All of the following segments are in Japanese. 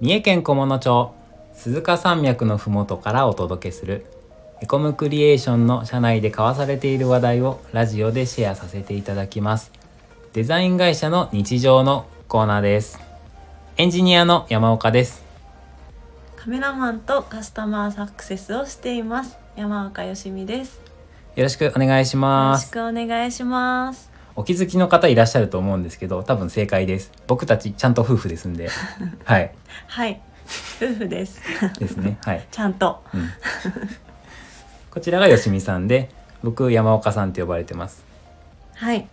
三重県菰野町鈴鹿山脈のふもとからお届けするエコムクリエーションの社内で交わされている話題をラジオでシェアさせていただきます。デザイン会社の日常のコーナーです。エンジニアの山岡です。カメラマンとカスタマーサクセスをしています。山岡よしみです。よろしくお願いしよます。ろしくお願いしますお気づきの方いらっしゃると思うんですけど多分正解です。僕たちちゃんと夫婦ですんで。はい。はい。夫婦です。ですね。はい、ちゃんと。うん、こちらがよしみさんで僕山岡さんって呼ばれてます。はい。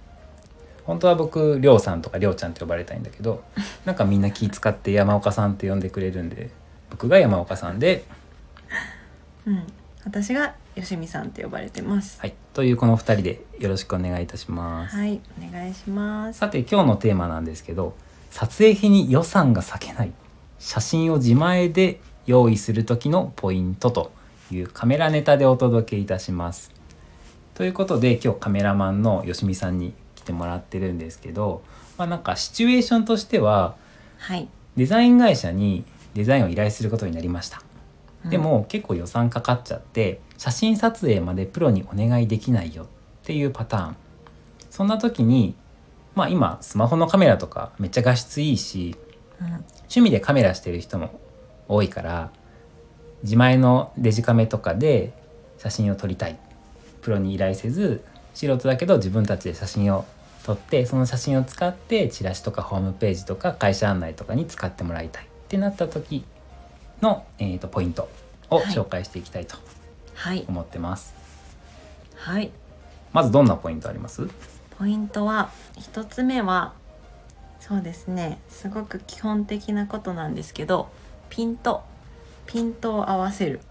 本当は僕りょうさんとかりょうちゃんって呼ばれたいんだけどなんかみんな気使って山岡さんって呼んでくれるんで僕が山岡さんで。うん私がよしみさんって呼ばれてます。はい。というこの2人でよろしくお願いいたします、はい。お願いします。さて今日のテーマなんですけど撮影費に予算が割けない。写真を自前で用意する時のポイントというカメラネタでお届けいたします。ということで今日カメラマンのよしみさんに来てもらってるんですけど、まあ、なんかシチュエーションとしてははい。デザイン会社にデザインを依頼することになりました。でも結構予算かかっちゃって写真撮影までプロにお願いできないよっていうパターン。そんな時にまあ今スマホのカメラとかめっちゃ画質いいし趣味でカメラしてる人も多いから自前のデジカメとかで写真を撮りたい。プロに依頼せず素人だけど自分たちで写真を撮ってその写真を使ってチラシとかホームページとか会社案内とかに使ってもらいたいってなった時の、えー、とポイントをはい。紹介していきたいとはい。思ってます。はい。まずどんなポイントあります？ポイントは一つ目はそうですね。すごく基本的なことなんですけどピント。ピントを合わせるっ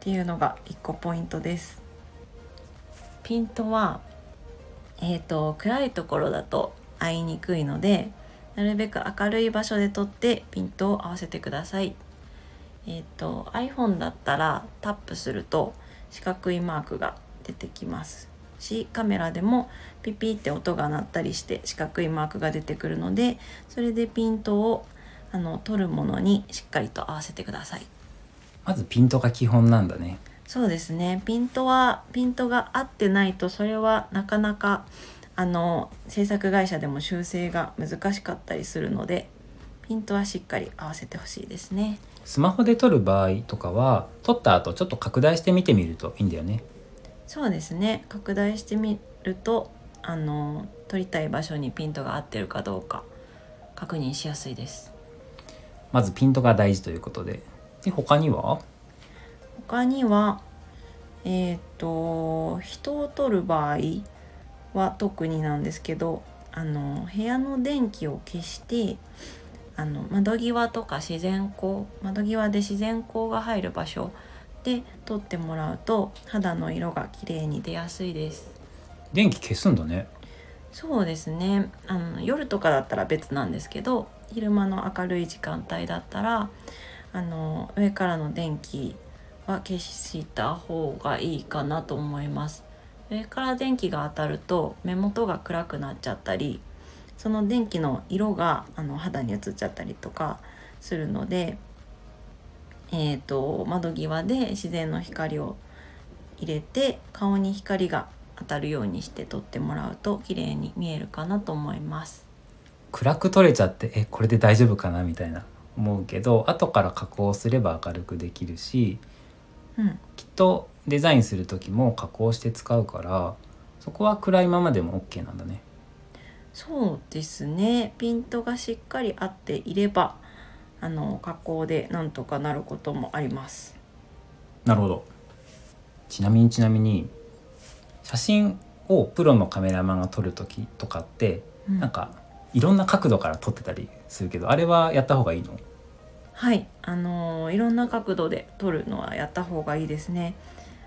ていうのが一個ポイントです。ピントはえー、と暗いところだと合いにくいのでなるべく明るい場所で撮ってピントを合わせてくださいえっ、と iPhone だったらタップすると四角いマークが出てきます。しカメラでもピピって音が鳴ったりして四角いマークが出てくるのでそれでピントをあの撮るものにしっかりと合わせてください。まずピントが基本なんだね。そうですね。ピントはピントが合ってないとそれはなかなかあの制作会社でも修正が難しかったりするのでピントはしっかり合わせてほしいですねスマホで撮る場合とかは撮った後ちょっと拡大して見てみるといいんだよね。そうですね拡大してみるとあの撮りたい場所にピントが合ってるかどうか確認しやすいですまずピントが大事ということで。で他には？他にはえっ、と人を撮る場合は特になんですけどあの部屋の電気を消してあの窓際とか自然光窓際で自然光が入る場所で撮ってもらうと肌の色が綺麗に出やすいです。電気消すんだね。そうですね。あの夜とかだったら別なんですけど昼間の明るい時間帯だったらあの上からの電気は消した方がいいかなと思います。上から電気が当たると目元が暗くなっちゃったりその電気の色があの肌に移っちゃったりとかするので、えー、と窓際で自然の光を入れて顔に光が当たるようにして撮ってもらうと綺麗に見えるかなと思います。暗く撮れちゃってえこれで大丈夫かなみたいな思うけど後から加工すれば明るくできるしうん、きっとデザインする時も加工して使うからそこは暗いままでも OK なんだね。そうですね。ピントがしっかり合っていれば、あの加工でなんとかなることもあります。なるほど。ちなみにちなみに写真をプロのカメラマンが撮る時とかってうんなんかいろんな角度から撮ってたりするけどあれはやった方がいいの？はい、あのいろんな角度で撮るのはやった方がいいですね。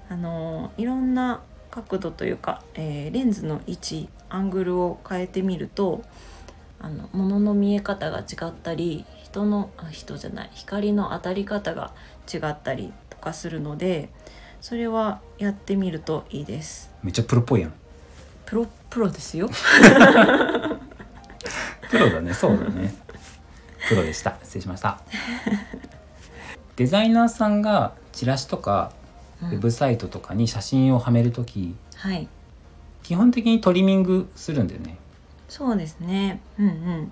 あのいろんな角度というか、えーレンズの位置アングルを変えてみるとあの物の見え方が違ったり人のあ人じゃない光の当たり方が違ったりとかするのでそれはやってみるといいです。めっちゃプロっぽいやん。プロプロですよ。プロだね。そうだね。プロでした。失礼しました。デザイナーさんがチラシとかうん。ウェブサイトとかに写真をはめるとき、はい基本的にトリミングするんだよね。そうですね。うんうん。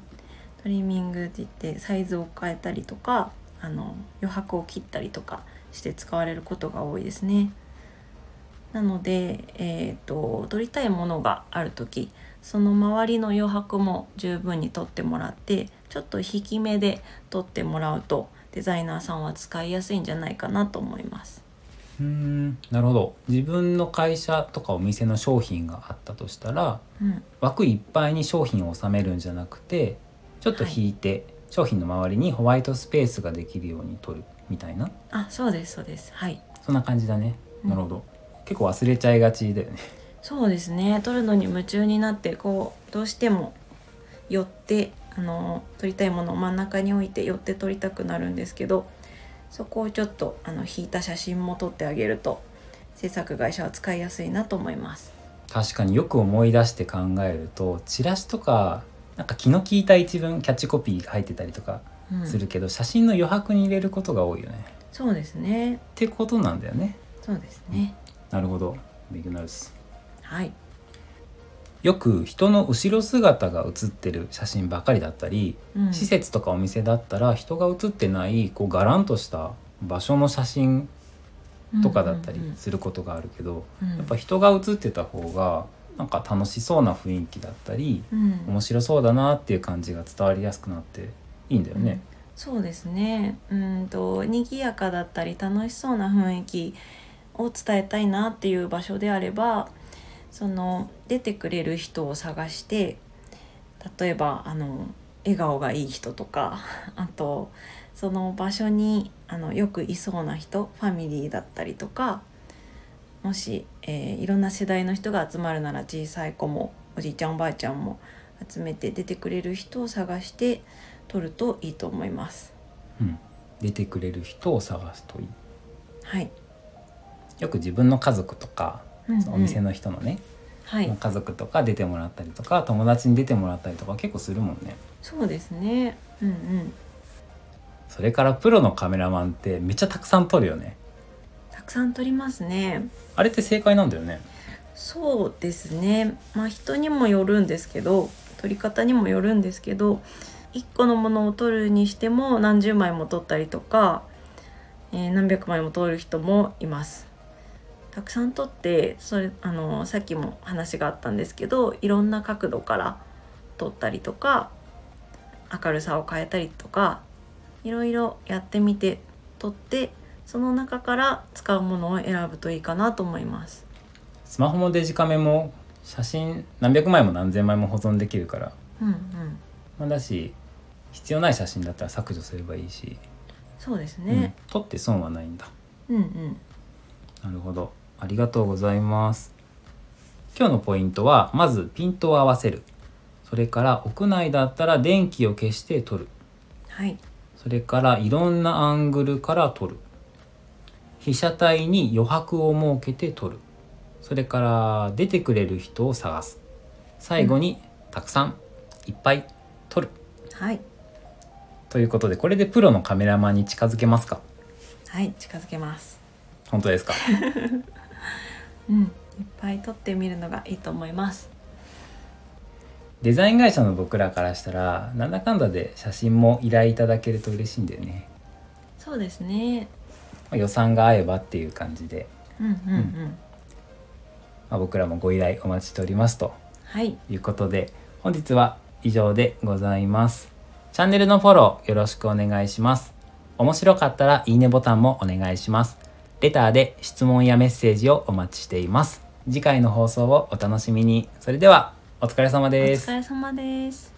トリミングって言ってサイズを変えたりとかあの余白を切ったりとかして使われることが多いですね。なので、えー、と撮りたいものがある時その周りの余白も十分に取ってもらってちょっと引き目で撮ってもらうとデザイナーさんは使いやすいんじゃないかなと思います。うーんなるほど。自分の会社とかお店の商品があったとしたらうん、枠いっぱいに商品を収めるんじゃなくてちょっと引いて、商品の周りにホワイトスペースができるように取るみたいな。あそうですそうです。はい。そんな感じだね。うん。なるほど、結構忘れちゃいがちだよね。そうですね。撮るのに夢中になってこうどうしても寄ってあの撮りたいものを真ん中に置いて寄って撮りたくなるんですけどそこをちょっとあの引いた写真も撮ってあげると制作会社は使いやすいなと思います。確かによく思い出して考えるとチラシとかなんか気の利いた一文キャッチコピーが入ってたりとかうん。するけど、写真の余白に入れることが多いよね。そうですね。ってことなんだよね。そうですね。なるほど。勉強になるっす。はいよく人の後ろ姿が写ってる写真ばかりだったり、うん。施設とかお店だったら人が写ってないこうガランとした場所の写真とかだったりすることがあるけど、うん。うんやっぱ人が写ってた方がなんか楽しそうな雰囲気だったりうん。面白そうだなっていう感じが伝わりやすくなっていいんだよね。そうですね。うんと賑やかだったり楽しそうな雰囲気を伝えたいなっていう場所であればその出てくれる人を探して例えばあの笑顔がいい人とか あとその場所にあのよくいそうな人ファミリーだったりとかもし、えーいろんな世代の人が集まるなら小さい子もおじいちゃんおばあちゃんも集めて出てくれる人を探して撮るといいと思います。うん、出てくれる人を探すといい。はい。よく自分の家族とか、うんうんそのお店の人のね、はい。家族とか出てもらったりとか友達に出てもらったりとか結構するもんね。そうですね。うんうん。それからプロのカメラマンってめっちゃたくさん撮るよね。たくさん撮りますね。あれって正解なんだよね。そうですね。まあ人にもよるんですけど、撮り方にもよるんですけど、一個のものを撮るにしても何十枚も撮ったりとか、えー何百枚も撮る人もいます。たくさん撮ってそれあのさっきも話があったんですけどいろんな角度から撮ったりとか明るさを変えたりとかいろいろやってみて撮ってその中から使うものを選ぶといいかなと思います。スマホもデジカメも写真何百枚も何千枚も保存できるから、うんうん、まあ、だし必要ない写真だったら削除すればいいし、そうですうんね。撮って損はないんだ。うんうん。なるほど。ありがとうございます。今日のポイントは、まずピントを合わせる。それから屋内だったら電気を消して撮る。はい。それからいろんなアングルから撮る。被写体に余白を設けて撮る。それから出てくれる人を探す。最後にたくさんいっぱい撮る。はい。ということで、これでプロのカメラマンに近づけますか？はい。近づけます。本当ですか？うん。いっぱい撮ってみるのがいいと思います。デザイン会社の僕らからしたらなんだかんだで写真も依頼いただけると嬉しいんだよね、そうですね。まあ予算が合えばっていう感じで、うんうんうん。まあ、僕らもご依頼お待ちしておりますとはい。いうことで本日は以上でございますチャンネルのフォローよろしくお願いします面白かったらいいねボタンもお願いしますレターで質問やメッセージをお待ちしています。次回の放送をお楽しみに。それではお疲れ様です。お疲れ様です。